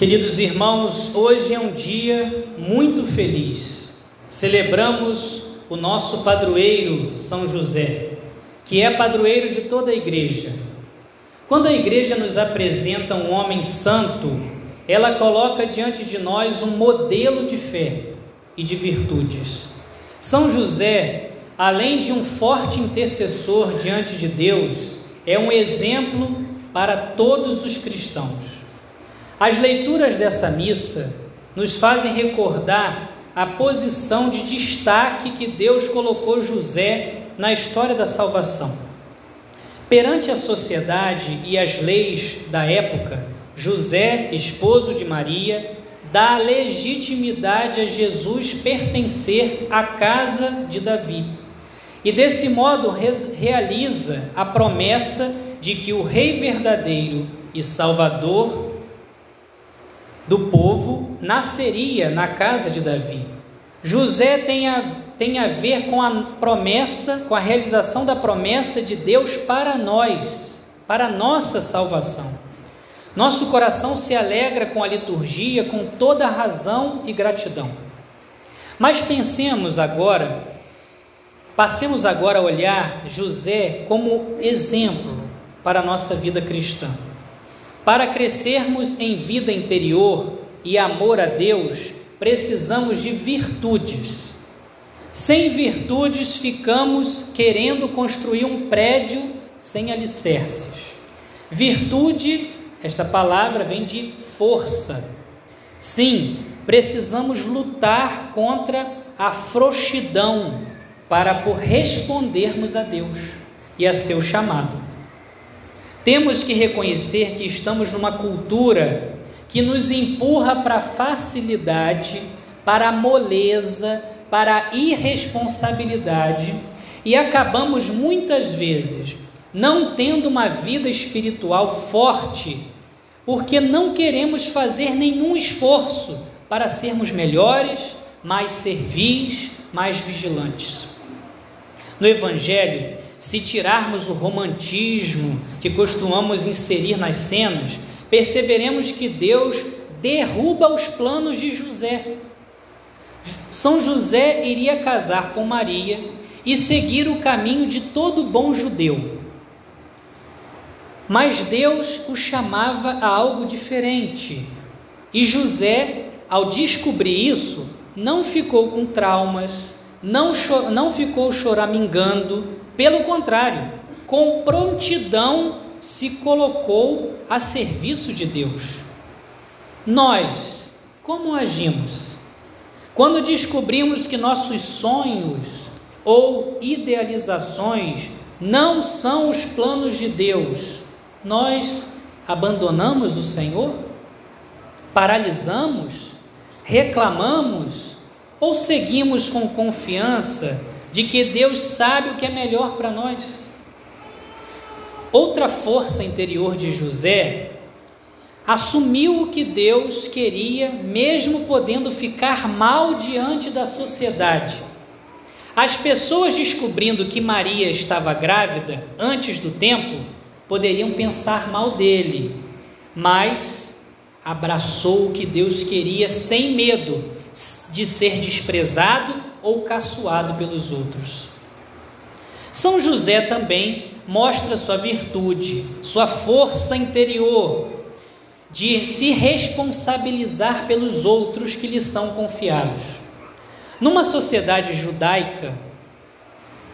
Queridos irmãos, hoje é um dia muito feliz. Celebramos o nosso padroeiro, São José, que é padroeiro de toda a igreja. Quando a igreja nos apresenta um homem santo, ela coloca diante de nós um modelo de fé e de virtudes. São José, além de um forte intercessor diante de Deus, é um exemplo para todos os cristãos. As leituras dessa missa nos fazem recordar a posição de destaque que Deus colocou José na história da salvação. Perante a sociedade e as leis da época, José, esposo de Maria, dá legitimidade a Jesus pertencer à casa de Davi. E desse modo realiza a promessa de que o Rei verdadeiro e Salvador do povo nasceria na casa de Davi. José tem a, tem a ver com a promessa, com a realização da promessa de Deus para nós, para a nossa salvação. Nosso coração se alegra com a liturgia com toda razão e gratidão. Mas pensemos agora, passemos agora a olhar José como exemplo para a nossa vida cristã. Para crescermos em vida interior e amor a Deus, precisamos de virtudes. Sem virtudes, ficamos querendo construir um prédio sem alicerces. Virtude, esta palavra vem de força. Sim, precisamos lutar contra a frouxidão para por respondermos a Deus e a seu chamado. Temos que reconhecer que estamos numa cultura que nos empurra para a facilidade, para a moleza, para a irresponsabilidade e acabamos muitas vezes não tendo uma vida espiritual forte, porque não queremos fazer nenhum esforço para sermos melhores, mais servis, mais vigilantes. No Evangelho, se tirarmos o romantismo que costumamos inserir nas cenas, perceberemos que Deus derruba os planos de José. São José iria casar com Maria e seguir o caminho de todo bom judeu. Mas Deus o chamava a algo diferente. E José, ao descobrir isso, não ficou com traumas, não, não ficou choramingando, pelo contrário, com prontidão se colocou a serviço de Deus. Nós, como agimos? Quando descobrimos que nossos sonhos ou idealizações não são os planos de Deus, nós abandonamos o Senhor? Paralisamos? Reclamamos? Ou seguimos com confiança de que Deus sabe o que é melhor para nós. Outra força interior de José assumiu o que Deus queria, mesmo podendo ficar mal diante da sociedade. As pessoas descobrindo que Maria estava grávida antes do tempo poderiam pensar mal dele, mas abraçou o que Deus queria sem medo de ser desprezado ou caçoado pelos outros. São José também mostra sua virtude, sua força interior de se responsabilizar pelos outros que lhe são confiados. Numa sociedade judaica,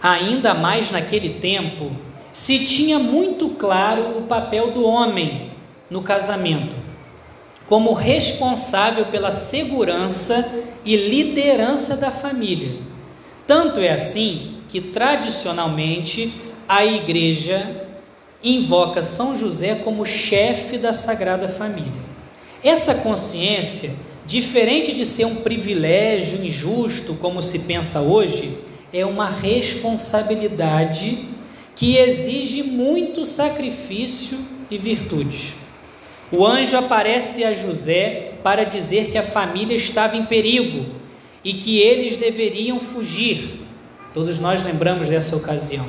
ainda mais naquele tempo, se tinha muito claro o papel do homem no casamento, como responsável pela segurança e liderança da família. Tanto é assim que tradicionalmente a igreja invoca São José como chefe da Sagrada Família. Essa consciência, diferente de ser um privilégio injusto, como se pensa hoje, é uma responsabilidade que exige muito sacrifício e virtudes. O anjo aparece a José para dizer que a família estava em perigo e que eles deveriam fugir. Todos nós lembramos dessa ocasião.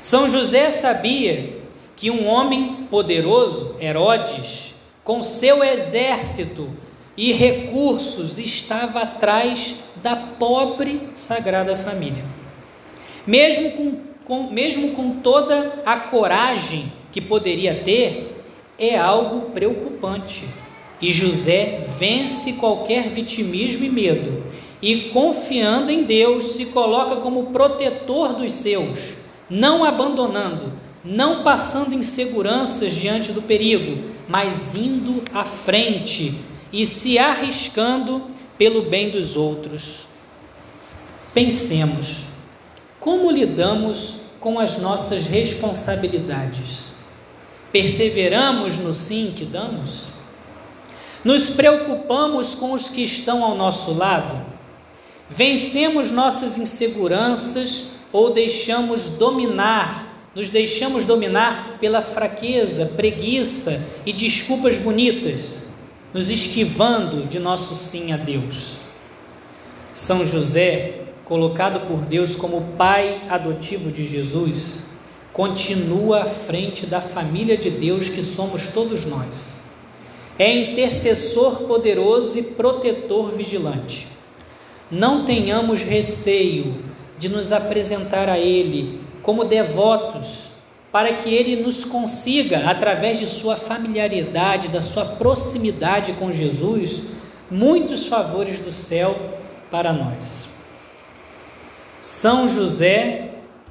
São José sabia que um homem poderoso, Herodes, com seu exército e recursos, estava atrás da pobre Sagrada Família. Mesmo com, com, mesmo com toda a coragem que poderia ter, é algo preocupante. E José vence qualquer vitimismo e medo, e confiando em Deus, se coloca como protetor dos seus, não abandonando, não passando inseguranças diante do perigo, mas indo à frente e se arriscando pelo bem dos outros. Pensemos, como lidamos com as nossas responsabilidades? Perseveramos no sim que damos? Nos preocupamos com os que estão ao nosso lado? Vencemos nossas inseguranças ou deixamos dominar nos deixamos dominar pela fraqueza, preguiça e desculpas bonitas, nos esquivando de nosso sim a Deus. São José, colocado por Deus como pai adotivo de Jesus, continua à frente da família de Deus que somos todos nós. É intercessor poderoso e protetor vigilante. Não tenhamos receio de nos apresentar a Ele como devotos, para que Ele nos consiga, através de sua familiaridade, da sua proximidade com Jesus, muitos favores do céu para nós. São José